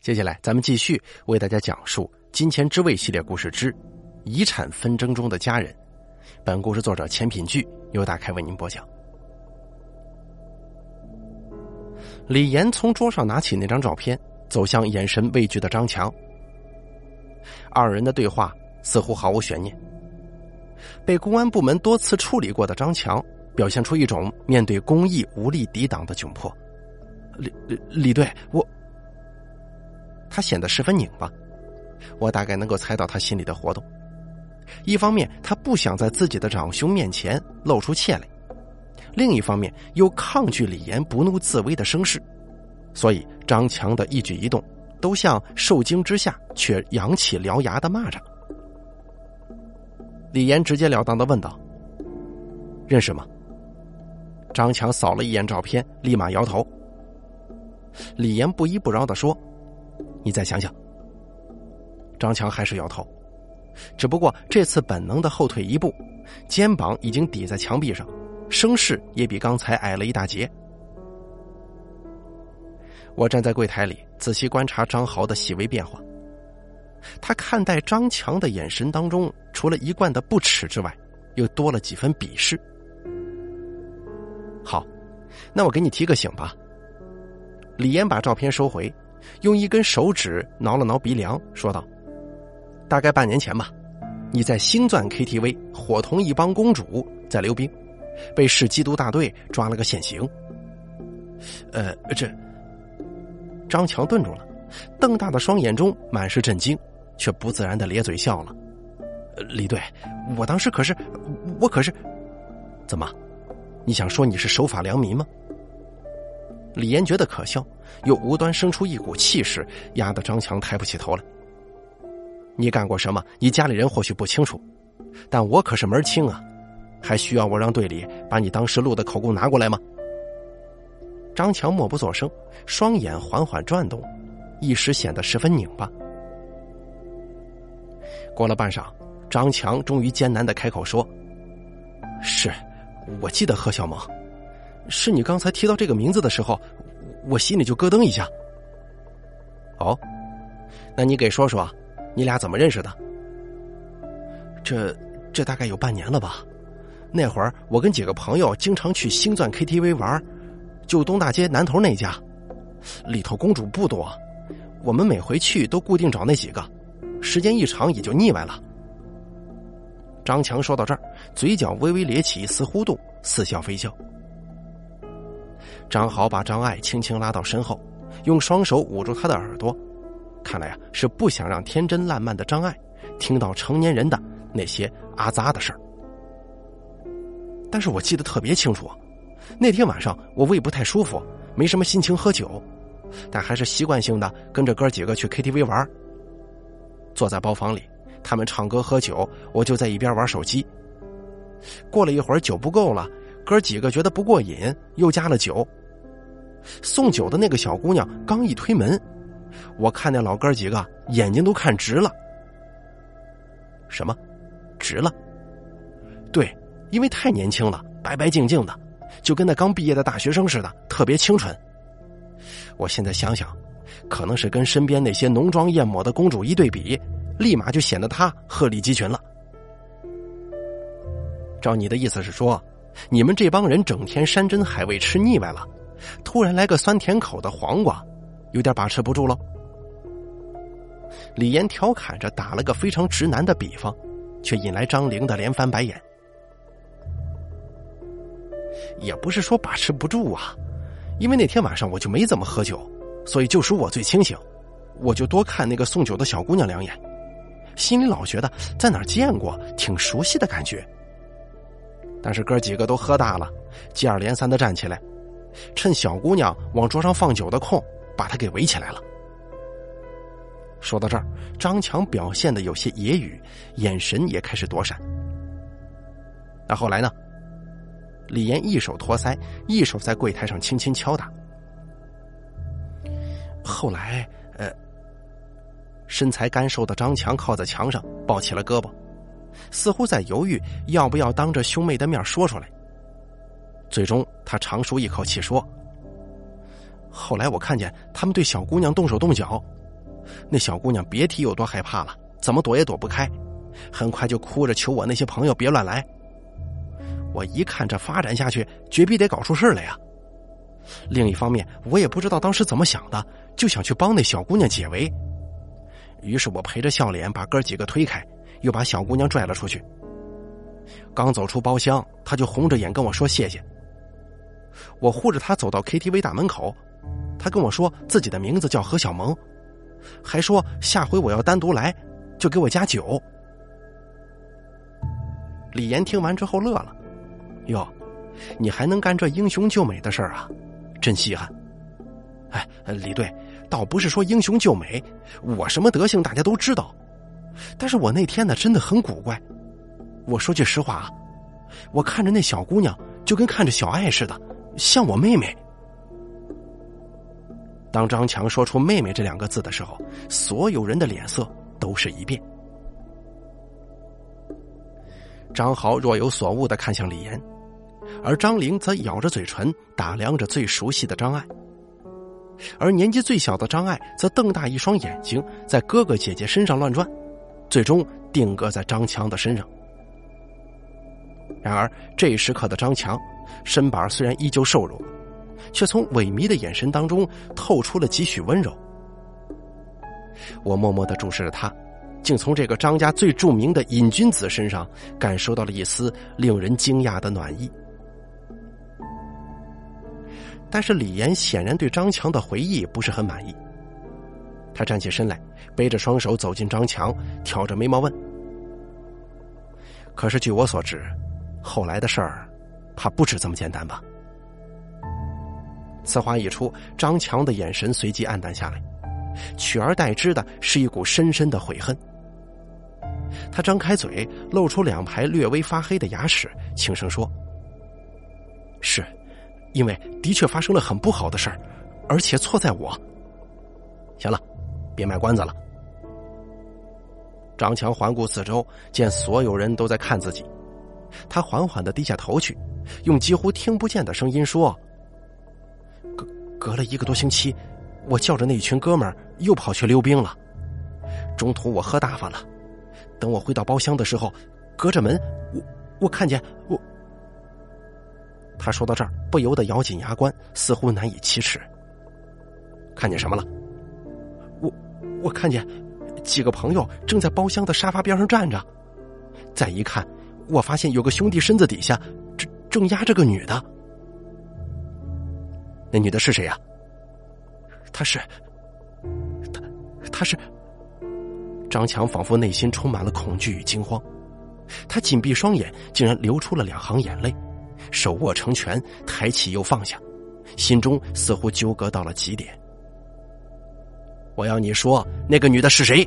接下来，咱们继续为大家讲述《金钱之味》系列故事之《遗产纷争中的家人》。本故事作者钱品聚由大开为您播讲。李岩从桌上拿起那张照片，走向眼神畏惧的张强。二人的对话似乎毫无悬念。被公安部门多次处理过的张强，表现出一种面对公益无力抵挡的窘迫。李李李队，我。他显得十分拧巴，我大概能够猜到他心里的活动。一方面，他不想在自己的长兄面前露出怯来；另一方面，又抗拒李岩不怒自威的声势。所以，张强的一举一动都像受惊之下却扬起獠牙的蚂蚱。李岩直截了当的问道：“认识吗？”张强扫了一眼照片，立马摇头。李岩不依不饶的说。你再想想。张强还是摇头，只不过这次本能的后退一步，肩膀已经抵在墙壁上，声势也比刚才矮了一大截。我站在柜台里，仔细观察张豪的细微变化。他看待张强的眼神当中，除了一贯的不耻之外，又多了几分鄙视。好，那我给你提个醒吧。李岩把照片收回。用一根手指挠了挠鼻梁，说道：“大概半年前吧，你在星钻 KTV 伙同一帮公主在溜冰，被市缉毒大队抓了个现行。”呃，这张强顿住了，瞪大的双眼中满是震惊，却不自然的咧嘴笑了。李队，我当时可是，我可是，怎么？你想说你是守法良民吗？李岩觉得可笑，又无端生出一股气势，压得张强抬不起头来。你干过什么？你家里人或许不清楚，但我可是门清啊！还需要我让队里把你当时录的口供拿过来吗？张强默不作声，双眼缓缓转动，一时显得十分拧巴。过了半晌，张强终于艰难的开口说：“是，我记得何小萌。”是你刚才提到这个名字的时候，我心里就咯噔一下。哦，那你给说说，你俩怎么认识的？这这大概有半年了吧。那会儿我跟几个朋友经常去星钻 KTV 玩，就东大街南头那家，里头公主不多，我们每回去都固定找那几个，时间一长也就腻歪了。张强说到这儿，嘴角微微咧起一丝弧度，似笑非笑。张豪把张爱轻轻拉到身后，用双手捂住她的耳朵，看来呀是不想让天真烂漫的张爱听到成年人的那些阿杂的事儿。但是我记得特别清楚，那天晚上我胃不太舒服，没什么心情喝酒，但还是习惯性的跟着哥几个去 KTV 玩。坐在包房里，他们唱歌喝酒，我就在一边玩手机。过了一会儿，酒不够了，哥几个觉得不过瘾，又加了酒。送酒的那个小姑娘刚一推门，我看那老哥几个眼睛都看直了。什么？直了？对，因为太年轻了，白白净净的，就跟那刚毕业的大学生似的，特别清纯。我现在想想，可能是跟身边那些浓妆艳抹的公主一对比，立马就显得她鹤立鸡群了。照你的意思是说，你们这帮人整天山珍海味吃腻歪了？突然来个酸甜口的黄瓜，有点把持不住了。李岩调侃着打了个非常直男的比方，却引来张玲的连翻白眼。也不是说把持不住啊，因为那天晚上我就没怎么喝酒，所以就属我最清醒，我就多看那个送酒的小姑娘两眼，心里老觉得在哪儿见过，挺熟悉的感觉。但是哥几个都喝大了，接二连三的站起来。趁小姑娘往桌上放酒的空，把她给围起来了。说到这儿，张强表现的有些野语，眼神也开始躲闪。那后来呢？李岩一手托腮，一手在柜台上轻轻敲打。后来，呃，身材干瘦的张强靠在墙上，抱起了胳膊，似乎在犹豫要不要当着兄妹的面说出来。最终，他长舒一口气说：“后来我看见他们对小姑娘动手动脚，那小姑娘别提有多害怕了，怎么躲也躲不开，很快就哭着求我那些朋友别乱来。我一看这发展下去，绝逼得搞出事来呀。另一方面，我也不知道当时怎么想的，就想去帮那小姑娘解围。于是我陪着笑脸把哥几个推开，又把小姑娘拽了出去。刚走出包厢，他就红着眼跟我说谢谢。我护着她走到 KTV 大门口，她跟我说自己的名字叫何小萌，还说下回我要单独来，就给我加酒。李岩听完之后乐了：“哟，你还能干这英雄救美的事儿啊？真稀罕！哎，李队，倒不是说英雄救美，我什么德行大家都知道，但是我那天呢真的很古怪。我说句实话啊，我看着那小姑娘就跟看着小爱似的，像我妹妹。”当张强说出“妹妹”这两个字的时候，所有人的脸色都是一变。张豪若有所悟的看向李岩，而张玲则咬着嘴唇打量着最熟悉的张爱，而年纪最小的张爱则瞪大一双眼睛在哥哥姐姐身上乱转，最终定格在张强的身上。然而这时刻的张强，身板虽然依旧瘦弱，却从萎靡的眼神当中透出了几许温柔。我默默的注视着他。竟从这个张家最著名的瘾君子身上感受到了一丝令人惊讶的暖意。但是李岩显然对张强的回忆不是很满意。他站起身来，背着双手走进张强，挑着眉毛问：“可是据我所知，后来的事儿，怕不止这么简单吧？”此话一出，张强的眼神随即暗淡下来，取而代之的是一股深深的悔恨。他张开嘴，露出两排略微发黑的牙齿，轻声说：“是，因为的确发生了很不好的事儿，而且错在我。行了，别卖关子了。”张强环顾四周，见所有人都在看自己，他缓缓的低下头去，用几乎听不见的声音说：“隔隔了一个多星期，我叫着那一群哥们儿又跑去溜冰了，中途我喝大发了。”等我回到包厢的时候，隔着门，我我看见我。他说到这儿，不由得咬紧牙关，似乎难以启齿。看见什么了？我我看见几个朋友正在包厢的沙发边上站着，再一看，我发现有个兄弟身子底下正压着个女的。那女的是谁呀？她是，她，她是。张强仿佛内心充满了恐惧与惊慌，他紧闭双眼，竟然流出了两行眼泪，手握成拳，抬起又放下，心中似乎纠葛到了极点。我要你说，那个女的是谁？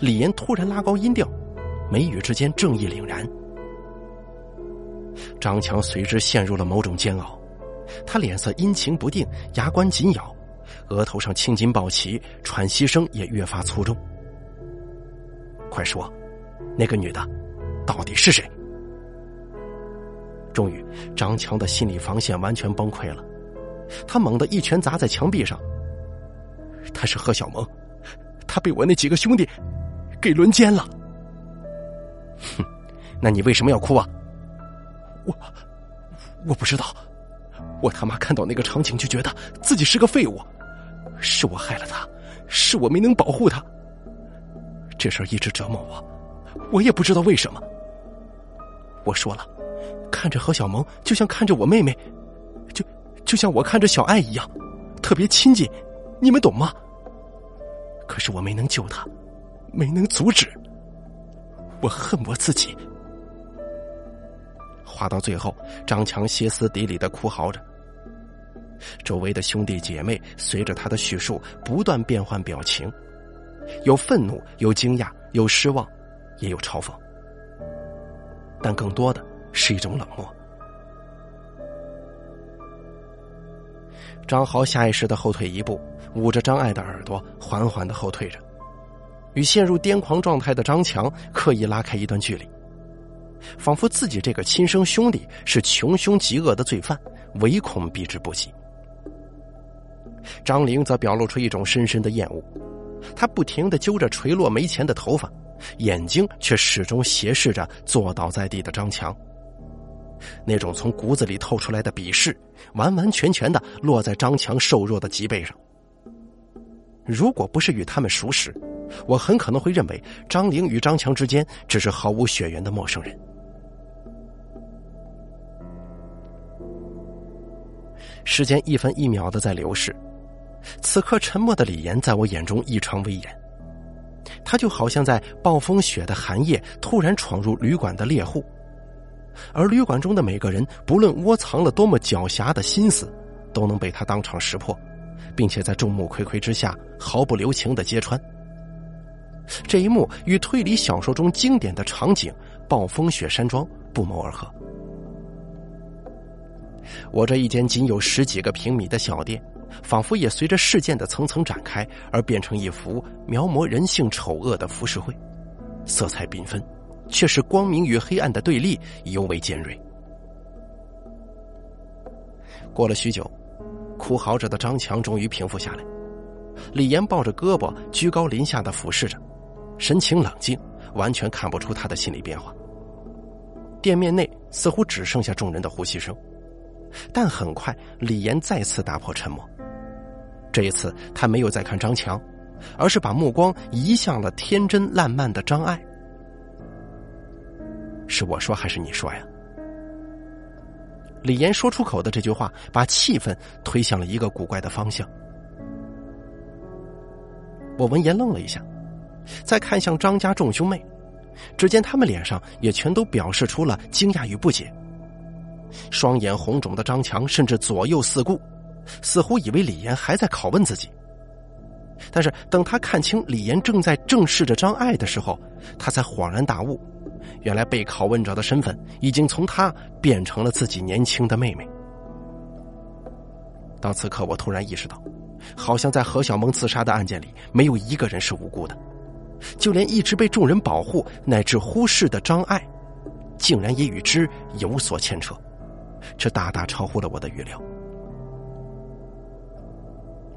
李岩突然拉高音调，眉宇之间正义凛然。张强随之陷入了某种煎熬，他脸色阴晴不定，牙关紧咬，额头上青筋暴起，喘息声也越发粗重。快说，那个女的到底是谁？终于，张强的心理防线完全崩溃了，他猛地一拳砸在墙壁上。他是何小萌，他被我那几个兄弟给轮奸了。哼，那你为什么要哭啊？我我不知道，我他妈看到那个场景就觉得自己是个废物，是我害了他，是我没能保护他。这事儿一直折磨我，我也不知道为什么。我说了，看着何小萌就像看着我妹妹，就就像我看着小爱一样，特别亲近，你们懂吗？可是我没能救她，没能阻止，我恨我自己。话到最后，张强歇斯底里的哭嚎着，周围的兄弟姐妹随着他的叙述不断变换表情。有愤怒，有惊讶，有失望，也有嘲讽，但更多的是一种冷漠。张豪下意识的后退一步，捂着张爱的耳朵，缓缓的后退着，与陷入癫狂状态的张强刻意拉开一段距离，仿佛自己这个亲生兄弟是穷凶极恶的罪犯，唯恐避之不及。张玲则表露出一种深深的厌恶。她不停的揪着垂落眉前的头发，眼睛却始终斜视着坐倒在地的张强。那种从骨子里透出来的鄙视，完完全全的落在张强瘦弱的脊背上。如果不是与他们熟识，我很可能会认为张玲与张强之间只是毫无血缘的陌生人。时间一分一秒的在流逝，此刻沉默的李岩在我眼中异常威严，他就好像在暴风雪的寒夜突然闯入旅馆的猎户。而旅馆中的每个人，不论窝藏了多么狡黠的心思，都能被他当场识破，并且在众目睽睽之下毫不留情的揭穿。这一幕与推理小说中经典的场景——暴风雪山庄不谋而合。我这一间仅有十几个平米的小店，仿佛也随着事件的层层展开而变成一幅描摹人性丑恶的浮世绘，色彩缤纷。却是光明与黑暗的对立尤为尖锐。过了许久，哭嚎着的张强终于平复下来。李岩抱着胳膊，居高临下的俯视着，神情冷静，完全看不出他的心理变化。店面内似乎只剩下众人的呼吸声，但很快，李岩再次打破沉默。这一次，他没有再看张强，而是把目光移向了天真烂漫的张爱。是我说还是你说呀？李岩说出口的这句话，把气氛推向了一个古怪的方向。我闻言愣了一下，再看向张家众兄妹，只见他们脸上也全都表示出了惊讶与不解。双眼红肿的张强甚至左右四顾，似乎以为李岩还在拷问自己。但是等他看清李岩正在正视着张爱的时候，他才恍然大悟。原来被拷问者的身份已经从他变成了自己年轻的妹妹。到此刻，我突然意识到，好像在何小萌自杀的案件里，没有一个人是无辜的，就连一直被众人保护乃至忽视的张爱，竟然也与之有所牵扯，这大大超乎了我的预料。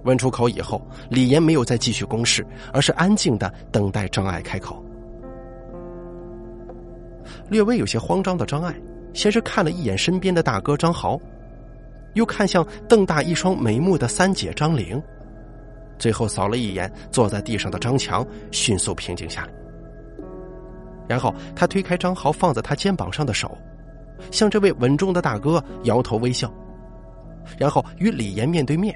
问出口以后，李岩没有再继续攻势，而是安静的等待张爱开口。略微有些慌张的张爱，先是看了一眼身边的大哥张豪，又看向瞪大一双眉目的三姐张玲，最后扫了一眼坐在地上的张强，迅速平静下来。然后他推开张豪放在他肩膀上的手，向这位稳重的大哥摇头微笑，然后与李岩面对面，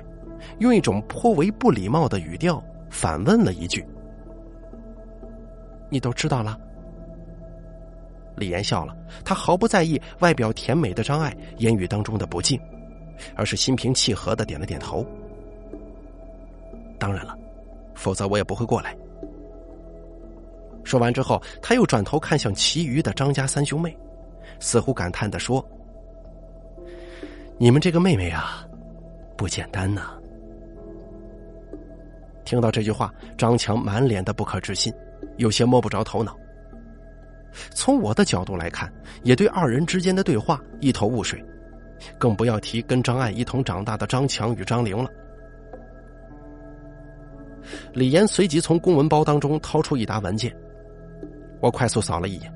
用一种颇为不礼貌的语调反问了一句：“你都知道了？”李岩笑了，他毫不在意外表甜美的张爱言语当中的不敬，而是心平气和的点了点头。当然了，否则我也不会过来。说完之后，他又转头看向其余的张家三兄妹，似乎感叹的说：“你们这个妹妹啊，不简单呐。”听到这句话，张强满脸的不可置信，有些摸不着头脑。从我的角度来看，也对二人之间的对话一头雾水，更不要提跟张爱一同长大的张强与张玲了。李岩随即从公文包当中掏出一沓文件，我快速扫了一眼，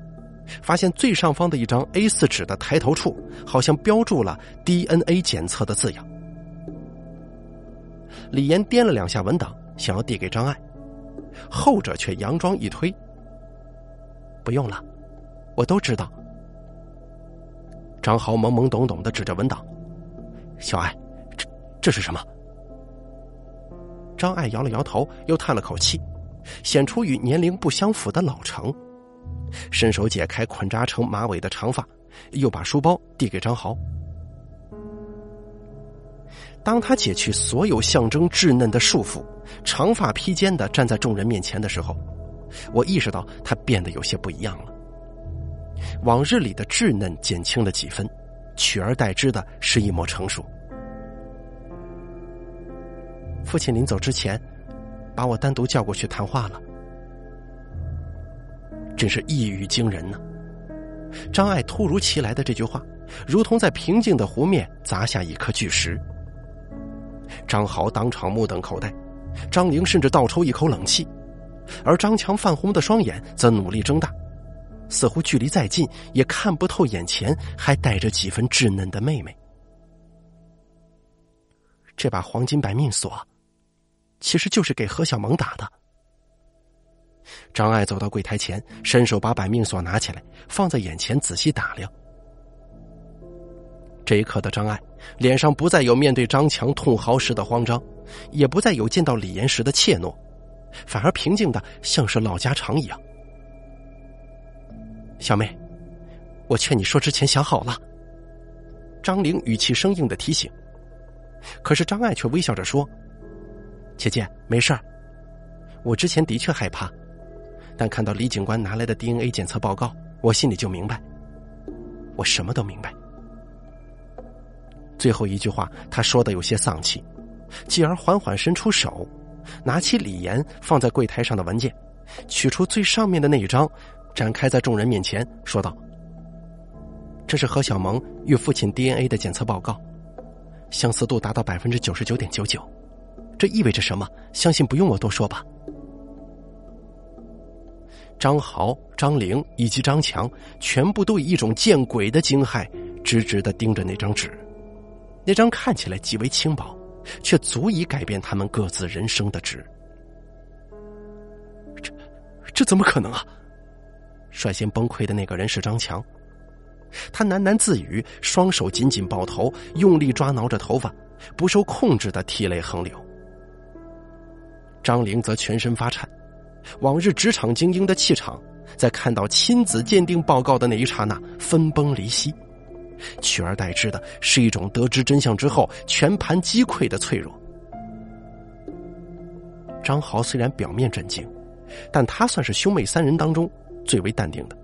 发现最上方的一张 A 四纸的抬头处好像标注了 DNA 检测的字样。李岩掂了两下文档，想要递给张爱，后者却佯装一推。不用了，我都知道。张豪懵懵懂懂的指着文档：“小爱，这这是什么？”张爱摇了摇头，又叹了口气，显出与年龄不相符的老成，伸手解开捆扎成马尾的长发，又把书包递给张豪。当他解去所有象征稚嫩的束缚，长发披肩的站在众人面前的时候。我意识到他变得有些不一样了。往日里的稚嫩减轻了几分，取而代之的是一抹成熟。父亲临走之前，把我单独叫过去谈话了，真是一语惊人呢。张爱突如其来的这句话，如同在平静的湖面砸下一颗巨石。张豪当场目瞪口呆，张玲甚至倒抽一口冷气，而张强泛红的双眼则努力睁大，似乎距离再近也看不透眼前还带着几分稚嫩的妹妹。这把黄金百命锁，其实就是给何小萌打的。张爱走到柜台前，伸手把百命锁拿起来，放在眼前仔细打量。这一刻的张爱，脸上不再有面对张强痛嚎时的慌张，也不再有见到李岩时的怯懦，反而平静的像是老家常一样。小妹，我劝你说之前想好了。张玲语气生硬的提醒。可是张爱却微笑着说：“姐姐，没事儿。我之前的确害怕，但看到李警官拿来的 DNA 检测报告，我心里就明白。我什么都明白。”最后一句话，他说的有些丧气，继而缓缓伸出手，拿起李岩放在柜台上的文件，取出最上面的那一张，展开在众人面前，说道：“这是何小萌与父亲 DNA 的检测报告。”相似度达到百分之九十九点九九，这意味着什么？相信不用我多说吧。张豪、张玲以及张强全部都以一种见鬼的惊骇，直直的盯着那张纸。那张看起来极为轻薄，却足以改变他们各自人生的纸。这，这怎么可能啊！率先崩溃的那个人是张强。他喃喃自语，双手紧紧抱头，用力抓挠着头发，不受控制的涕泪横流。张玲则全身发颤，往日职场精英的气场，在看到亲子鉴定报告的那一刹那分崩离析，取而代之的是一种得知真相之后全盘击溃的脆弱。张豪虽然表面震惊，但他算是兄妹三人当中最为淡定的。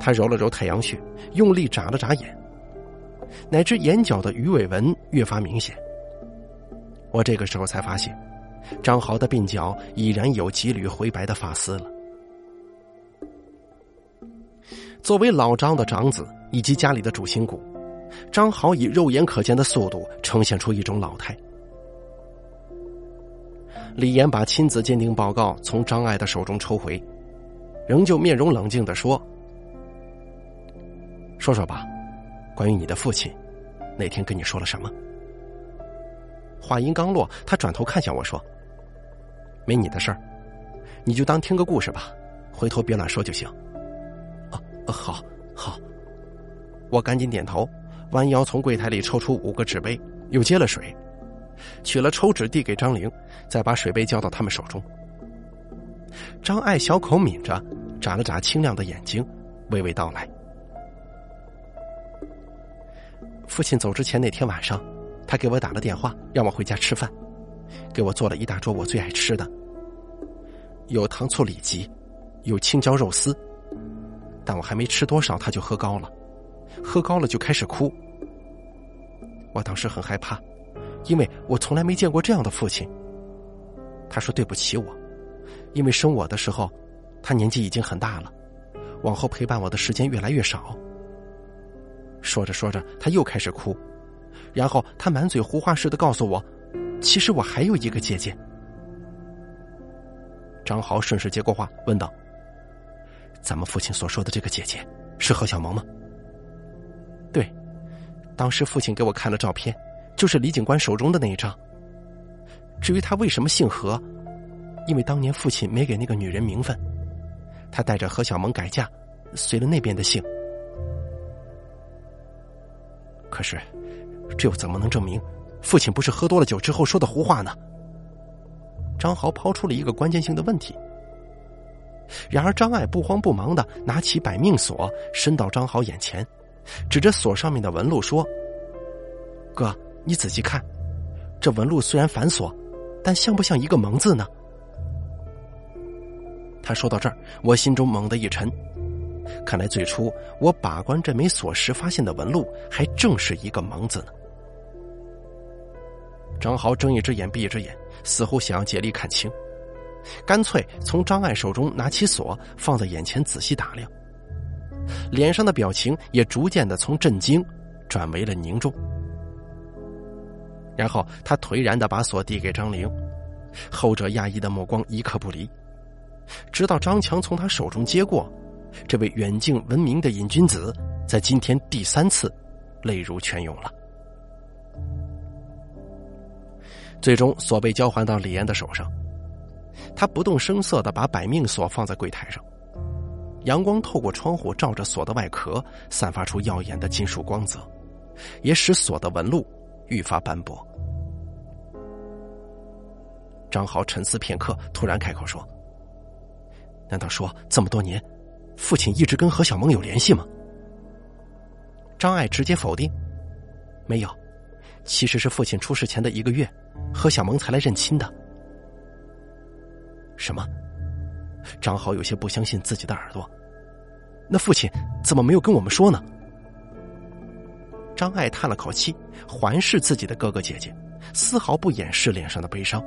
他揉了揉太阳穴，用力眨了眨眼，乃至眼角的鱼尾纹越发明显。我这个时候才发现，张豪的鬓角已然有几缕灰白的发丝了。作为老张的长子以及家里的主心骨，张豪以肉眼可见的速度呈现出一种老态。李岩把亲子鉴定报告从张爱的手中抽回，仍旧面容冷静的说。说说吧，关于你的父亲，那天跟你说了什么？话音刚落，他转头看向我说：“没你的事儿，你就当听个故事吧，回头别乱说就行。”啊，好，好。我赶紧点头，弯腰从柜台里抽出五个纸杯，又接了水，取了抽纸递给张玲，再把水杯交到他们手中。张爱小口抿着，眨了眨清亮的眼睛，娓娓道来。父亲走之前那天晚上，他给我打了电话，让我回家吃饭，给我做了一大桌我最爱吃的，有糖醋里脊，有青椒肉丝，但我还没吃多少，他就喝高了，喝高了就开始哭。我当时很害怕，因为我从来没见过这样的父亲。他说对不起我，因为生我的时候，他年纪已经很大了，往后陪伴我的时间越来越少。说着说着，他又开始哭，然后他满嘴胡话似的告诉我：“其实我还有一个姐姐。”张豪顺势接过话，问道：“咱们父亲所说的这个姐姐是何小萌吗？”“对，当时父亲给我看了照片，就是李警官手中的那一张。至于他为什么姓何，因为当年父亲没给那个女人名分，他带着何小萌改嫁，随了那边的姓。”可是，这又怎么能证明父亲不是喝多了酒之后说的胡话呢？张豪抛出了一个关键性的问题。然而，张爱不慌不忙的拿起百命锁，伸到张豪眼前，指着锁上面的纹路说：“哥，你仔细看，这纹路虽然繁琐，但像不像一个蒙字呢？”他说到这儿，我心中猛地一沉。看来最初我把关这枚锁时发现的纹路，还正是一个“蒙”字呢。张豪睁一只眼闭一只眼，似乎想要竭力看清，干脆从张爱手中拿起锁，放在眼前仔细打量，脸上的表情也逐渐的从震惊转为了凝重。然后他颓然的把锁递给张玲，后者讶异的目光一刻不离，直到张强从他手中接过，这位远近闻名的瘾君子，在今天第三次泪如泉涌了。最终，锁被交还到李岩的手上，他不动声色的把百命锁放在柜台上，阳光透过窗户照着锁的外壳，散发出耀眼的金属光泽，也使锁的纹路愈发斑驳。张豪沉思片刻，突然开口说：“难道说这么多年，父亲一直跟何小萌有联系吗？”张爱直接否定：“没有，其实是父亲出事前的一个月，何小萌才来认亲的。”什么？张豪有些不相信自己的耳朵。那父亲怎么没有跟我们说呢？张爱叹了口气，环视自己的哥哥姐姐，丝毫不掩饰脸上的悲伤。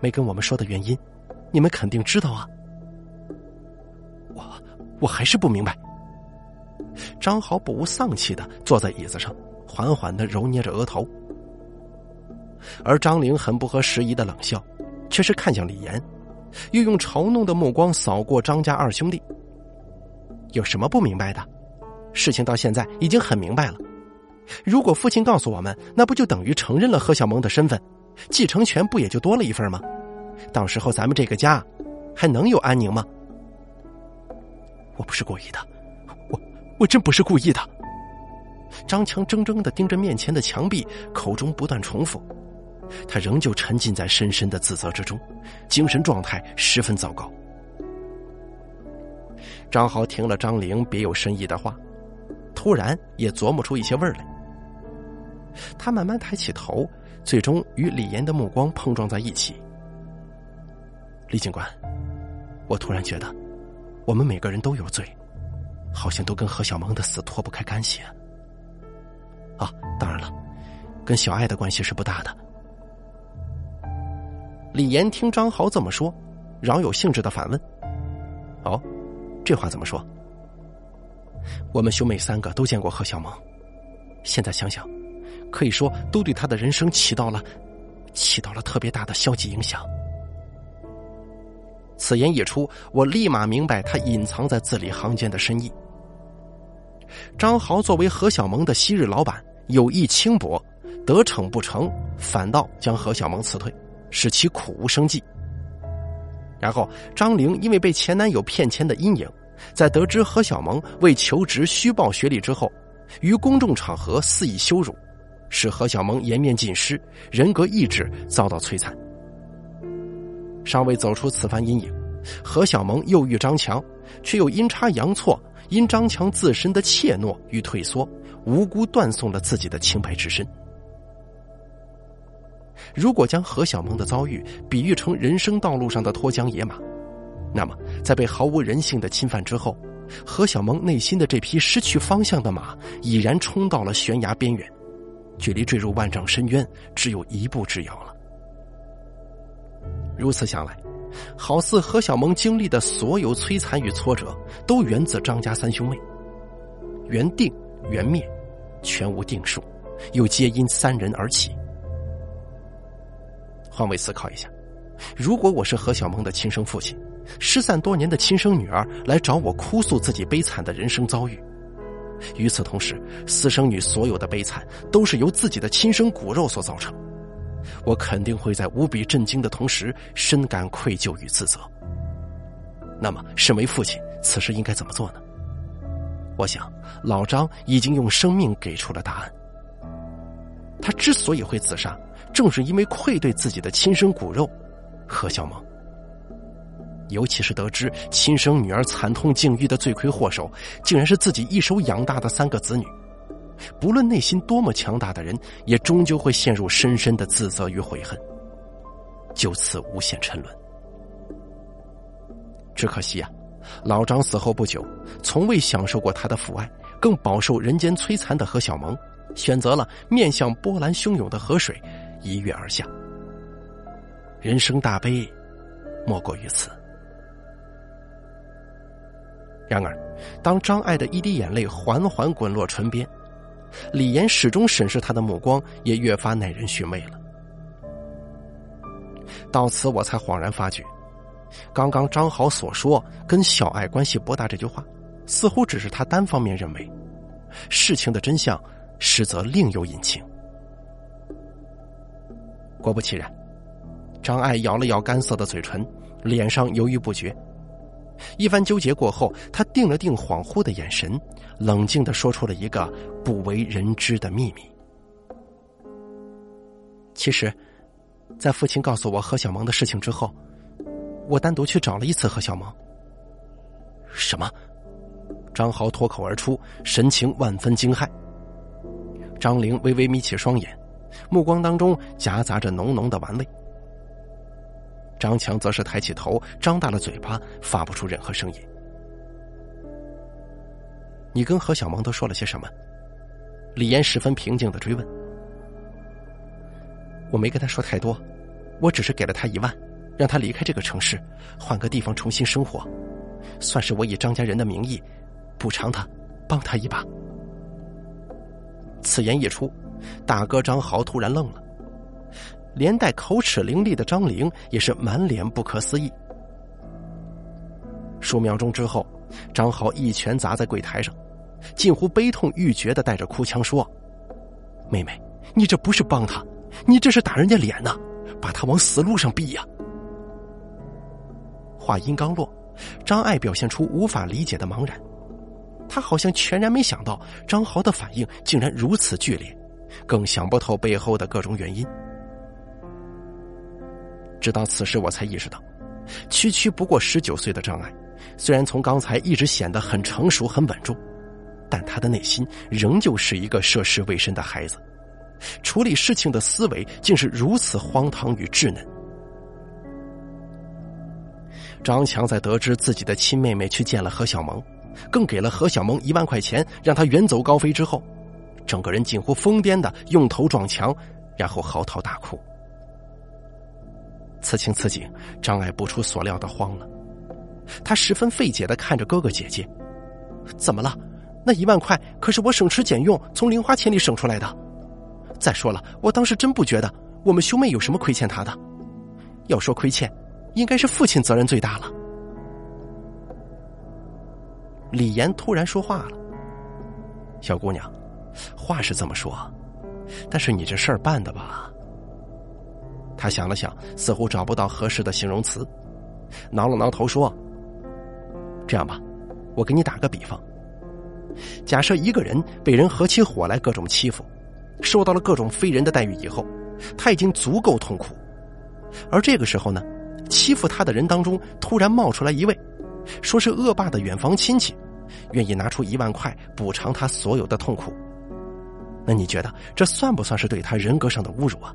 没跟我们说的原因，你们肯定知道啊！我我还是不明白。张豪不无丧气的坐在椅子上，缓缓的揉捏着额头，而张玲很不合时宜的冷笑，却是看向李岩，又用嘲弄的目光扫过张家二兄弟。有什么不明白的？事情到现在已经很明白了。如果父亲告诉我们，那不就等于承认了何小萌的身份？继承权不也就多了一份吗？到时候咱们这个家还能有安宁吗？我不是故意的，我我真不是故意的。张强怔怔的盯着面前的墙壁，口中不断重复，他仍旧沉浸在深深的自责之中，精神状态十分糟糕。张豪听了张玲别有深意的话，突然也琢磨出一些味儿来。他慢慢抬起头。最终与李岩的目光碰撞在一起。李警官，我突然觉得，我们每个人都有罪，好像都跟何小萌的死脱不开干系。啊，当然了，跟小爱的关系是不大的。李岩听张豪这么说，饶有兴致的反问：“哦，这话怎么说？”我们兄妹三个都见过何小萌，现在想想。可以说，都对他的人生起到了，起到了特别大的消极影响。此言一出，我立马明白他隐藏在字里行间的深意。张豪作为何小萌的昔日老板，有意轻薄，得逞不成，反倒将何小萌辞退，使其苦无生计。然后，张玲因为被前男友骗钱的阴影，在得知何小萌为求职虚报学历之后，于公众场合肆意羞辱。使何小萌颜面尽失，人格意志遭到摧残。尚未走出此番阴影，何小萌又遇张强，却又阴差阳错，因张强自身的怯懦与退缩，无辜断送了自己的清白之身。如果将何小萌的遭遇比喻成人生道路上的脱缰野马，那么在被毫无人性的侵犯之后，何小萌内心的这匹失去方向的马已然冲到了悬崖边缘。距离坠入万丈深渊只有一步之遥了。如此想来，好似何小萌经历的所有摧残与挫折，都源自张家三兄妹。缘定缘灭，全无定数，又皆因三人而起。换位思考一下，如果我是何小萌的亲生父亲，失散多年的亲生女儿来找我哭诉自己悲惨的人生遭遇。与此同时，私生女所有的悲惨都是由自己的亲生骨肉所造成。我肯定会在无比震惊的同时，深感愧疚与自责。那么，身为父亲，此时应该怎么做呢？我想，老张已经用生命给出了答案。他之所以会自杀，正是因为愧对自己的亲生骨肉——何小萌。尤其是得知亲生女儿惨痛境遇的罪魁祸首，竟然是自己一手养大的三个子女，不论内心多么强大的人，也终究会陷入深深的自责与悔恨，就此无限沉沦。只可惜啊，老张死后不久，从未享受过他的父爱，更饱受人间摧残的何小萌，选择了面向波澜汹涌的河水，一跃而下。人生大悲，莫过于此。然而，当张爱的一滴眼泪缓缓滚落唇边，李岩始终审视他的目光也越发耐人寻味了。到此我才恍然发觉，刚刚张豪所说跟小爱关系不大这句话，似乎只是他单方面认为，事情的真相实则另有隐情。果不其然，张爱咬了咬干涩的嘴唇，脸上犹豫不决。一番纠结过后，他定了定恍惚的眼神，冷静的说出了一个不为人知的秘密。其实，在父亲告诉我何小萌的事情之后，我单独去找了一次何小萌。什么？张豪脱口而出，神情万分惊骇。张玲微微眯起双眼，目光当中夹杂着浓浓的玩味。张强则是抬起头，张大了嘴巴，发不出任何声音。你跟何小萌都说了些什么？李岩十分平静的追问。我没跟他说太多，我只是给了他一万，让他离开这个城市，换个地方重新生活，算是我以张家人的名义补偿他，帮他一把。此言一出，大哥张豪突然愣了，连带口齿伶俐的张玲也是满脸不可思议。数秒钟之后，张豪一拳砸在柜台上，近乎悲痛欲绝的带着哭腔说：“妹妹，你这不是帮他。”你这是打人家脸呢，把他往死路上逼呀！话音刚落，张爱表现出无法理解的茫然，他好像全然没想到张豪的反应竟然如此剧烈，更想不透背后的各种原因。直到此时，我才意识到，区区不过十九岁的张爱，虽然从刚才一直显得很成熟、很稳重，但他的内心仍旧是一个涉世未深的孩子。处理事情的思维竟是如此荒唐与稚嫩。张强在得知自己的亲妹妹去见了何小萌，更给了何小萌一万块钱，让她远走高飞之后，整个人近乎疯癫的用头撞墙，然后嚎啕大哭。此情此景，张爱不出所料的慌了，他十分费解的看着哥哥姐姐：“怎么了？那一万块可是我省吃俭用从零花钱里省出来的。”再说了，我当时真不觉得我们兄妹有什么亏欠他的。要说亏欠，应该是父亲责任最大了。李岩突然说话了：“小姑娘，话是这么说，但是你这事儿办的吧？”他想了想，似乎找不到合适的形容词，挠了挠头说：“这样吧，我给你打个比方，假设一个人被人合起伙来各种欺负。”受到了各种非人的待遇以后，他已经足够痛苦。而这个时候呢，欺负他的人当中突然冒出来一位，说是恶霸的远房亲戚，愿意拿出一万块补偿他所有的痛苦。那你觉得这算不算是对他人格上的侮辱啊？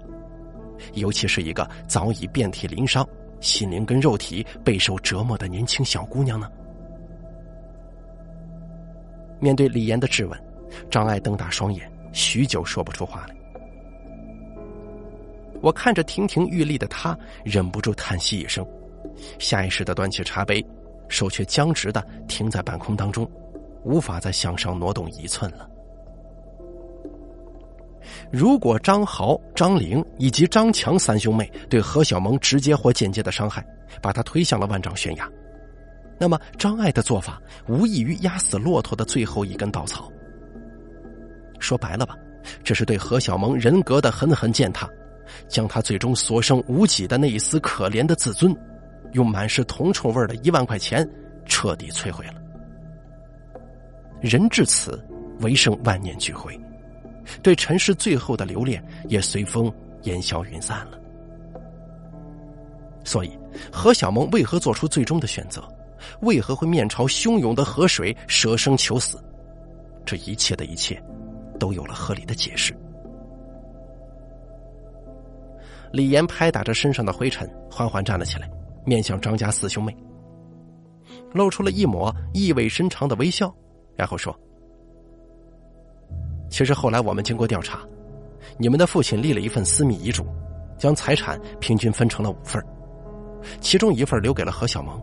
尤其是一个早已遍体鳞伤、心灵跟肉体备受折磨的年轻小姑娘呢？面对李岩的质问，张爱瞪大双眼。许久说不出话来，我看着亭亭玉立的他，忍不住叹息一声，下意识的端起茶杯，手却僵直的停在半空当中，无法再向上挪动一寸了。如果张豪、张玲以及张强三兄妹对何小萌直接或间接的伤害，把他推向了万丈悬崖，那么张爱的做法无异于压死骆驼的最后一根稻草。说白了吧，这是对何小萌人格的狠狠践踏，将他最终所剩无几的那一丝可怜的自尊，用满是铜臭味的一万块钱彻底摧毁了。人至此，唯剩万念俱灰，对尘世最后的留恋也随风烟消云散了。所以，何小萌为何做出最终的选择？为何会面朝汹涌的河水舍生求死？这一切的一切。都有了合理的解释。李岩拍打着身上的灰尘，缓缓站了起来，面向张家四兄妹，露出了一抹意味深长的微笑，然后说：“其实后来我们经过调查，你们的父亲立了一份私密遗嘱，将财产平均分成了五份，其中一份留给了何小萌。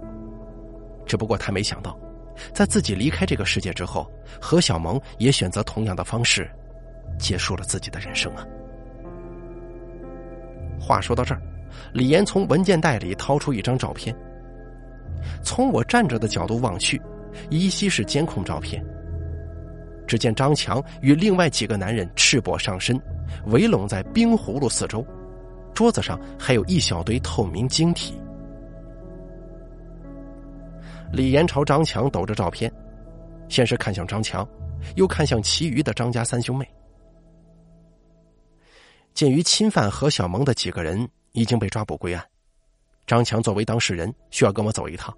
只不过他没想到。”在自己离开这个世界之后，何小萌也选择同样的方式，结束了自己的人生啊。话说到这儿，李岩从文件袋里掏出一张照片。从我站着的角度望去，依稀是监控照片。只见张强与另外几个男人赤膊上身，围拢在冰葫芦四周，桌子上还有一小堆透明晶体。李岩朝张强抖着照片，先是看向张强，又看向其余的张家三兄妹。鉴于侵犯何小萌的几个人已经被抓捕归案，张强作为当事人需要跟我走一趟。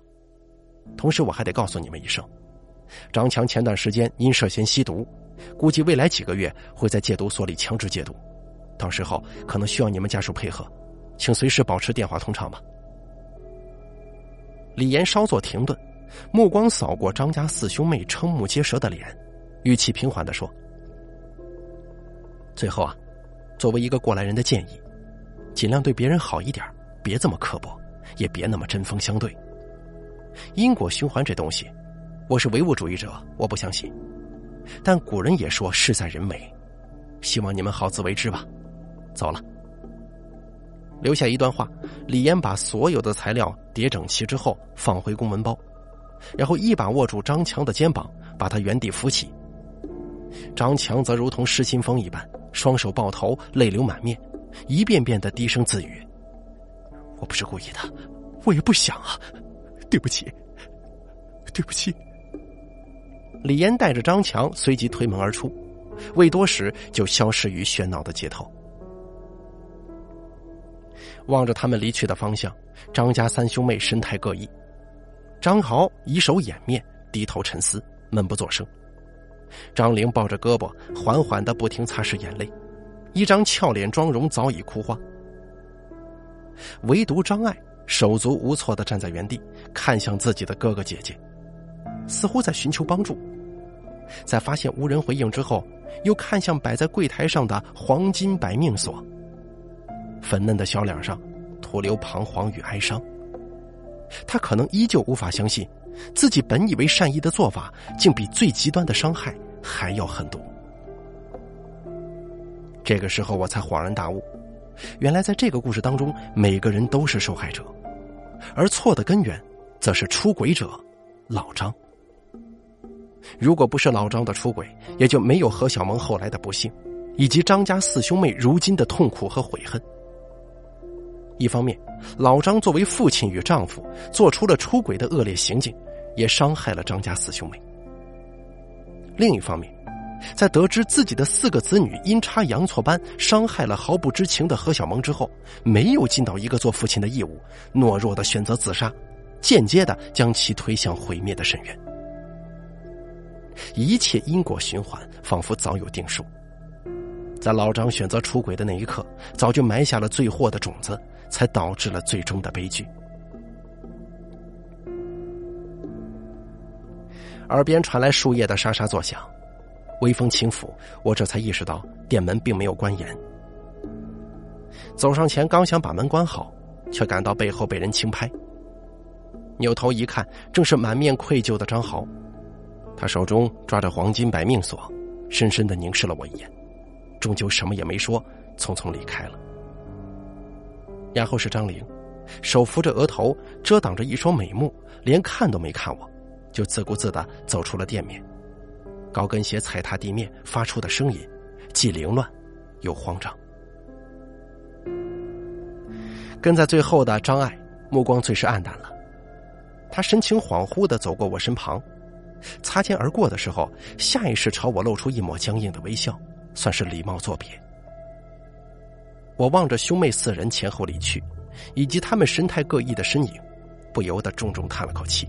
同时，我还得告诉你们一声，张强前段时间因涉嫌吸毒，估计未来几个月会在戒毒所里强制戒毒，到时候可能需要你们家属配合，请随时保持电话通畅吧。李岩稍作停顿，目光扫过张家四兄妹瞠目结舌的脸，语气平缓的说：“最后啊，作为一个过来人的建议，尽量对别人好一点，别这么刻薄，也别那么针锋相对。因果循环这东西，我是唯物主义者，我不相信。但古人也说事在人为，希望你们好自为之吧。走了。”留下一段话，李岩把所有的材料叠整齐之后放回公文包，然后一把握住张强的肩膀，把他原地扶起。张强则如同失心疯一般，双手抱头，泪流满面，一遍遍的低声自语：“我不是故意的，我也不想啊，对不起，对不起。”李岩带着张强随即推门而出，未多时就消失于喧闹的街头。望着他们离去的方向，张家三兄妹神态各异。张豪以手掩面，低头沉思，闷不作声。张玲抱着胳膊，缓缓的不停擦拭眼泪，一张俏脸妆容早已枯花。唯独张爱手足无措的站在原地，看向自己的哥哥姐姐，似乎在寻求帮助。在发现无人回应之后，又看向摆在柜台上的黄金百命锁。粉嫩的小脸上，徒留彷徨与哀伤。他可能依旧无法相信，自己本以为善意的做法，竟比最极端的伤害还要狠毒。这个时候，我才恍然大悟，原来在这个故事当中，每个人都是受害者，而错的根源，则是出轨者老张。如果不是老张的出轨，也就没有何小萌后来的不幸，以及张家四兄妹如今的痛苦和悔恨。一方面，老张作为父亲与丈夫，做出了出轨的恶劣行径，也伤害了张家四兄妹。另一方面，在得知自己的四个子女阴差阳错般伤害了毫不知情的何小萌之后，没有尽到一个做父亲的义务，懦弱的选择自杀，间接的将其推向毁灭的深渊。一切因果循环，仿佛早有定数。在老张选择出轨的那一刻，早就埋下了罪祸的种子。才导致了最终的悲剧。耳边传来树叶的沙沙作响，微风轻拂，我这才意识到店门并没有关严。走上前，刚想把门关好，却感到背后被人轻拍。扭头一看，正是满面愧疚的张豪，他手中抓着黄金百命锁，深深的凝视了我一眼，终究什么也没说，匆匆离开了。然后是张玲，手扶着额头，遮挡着一双美目，连看都没看我，就自顾自的走出了店面。高跟鞋踩踏地面发出的声音，既凌乱，又慌张。跟在最后的张爱，目光最是黯淡了。他神情恍惚的走过我身旁，擦肩而过的时候，下意识朝我露出一抹僵硬的微笑，算是礼貌作别。我望着兄妹四人前后离去，以及他们神态各异的身影，不由得重重叹了口气。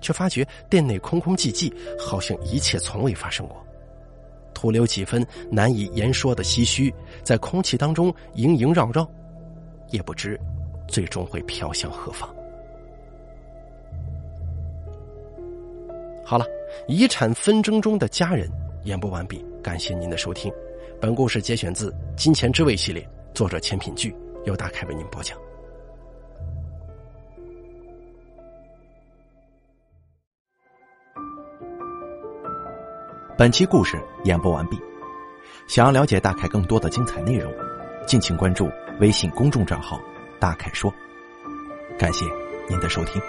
却发觉店内空空寂寂，好像一切从未发生过，徒留几分难以言说的唏嘘，在空气当中萦萦绕绕，也不知最终会飘向何方。好了，遗产纷争中的家人演播完毕，感谢您的收听。本故事节选自《金钱之味》系列，作者钱品聚，由大凯为您播讲。本期故事演播完毕。想要了解大凯更多的精彩内容，敬请关注微信公众账号“大凯说”。感谢您的收听。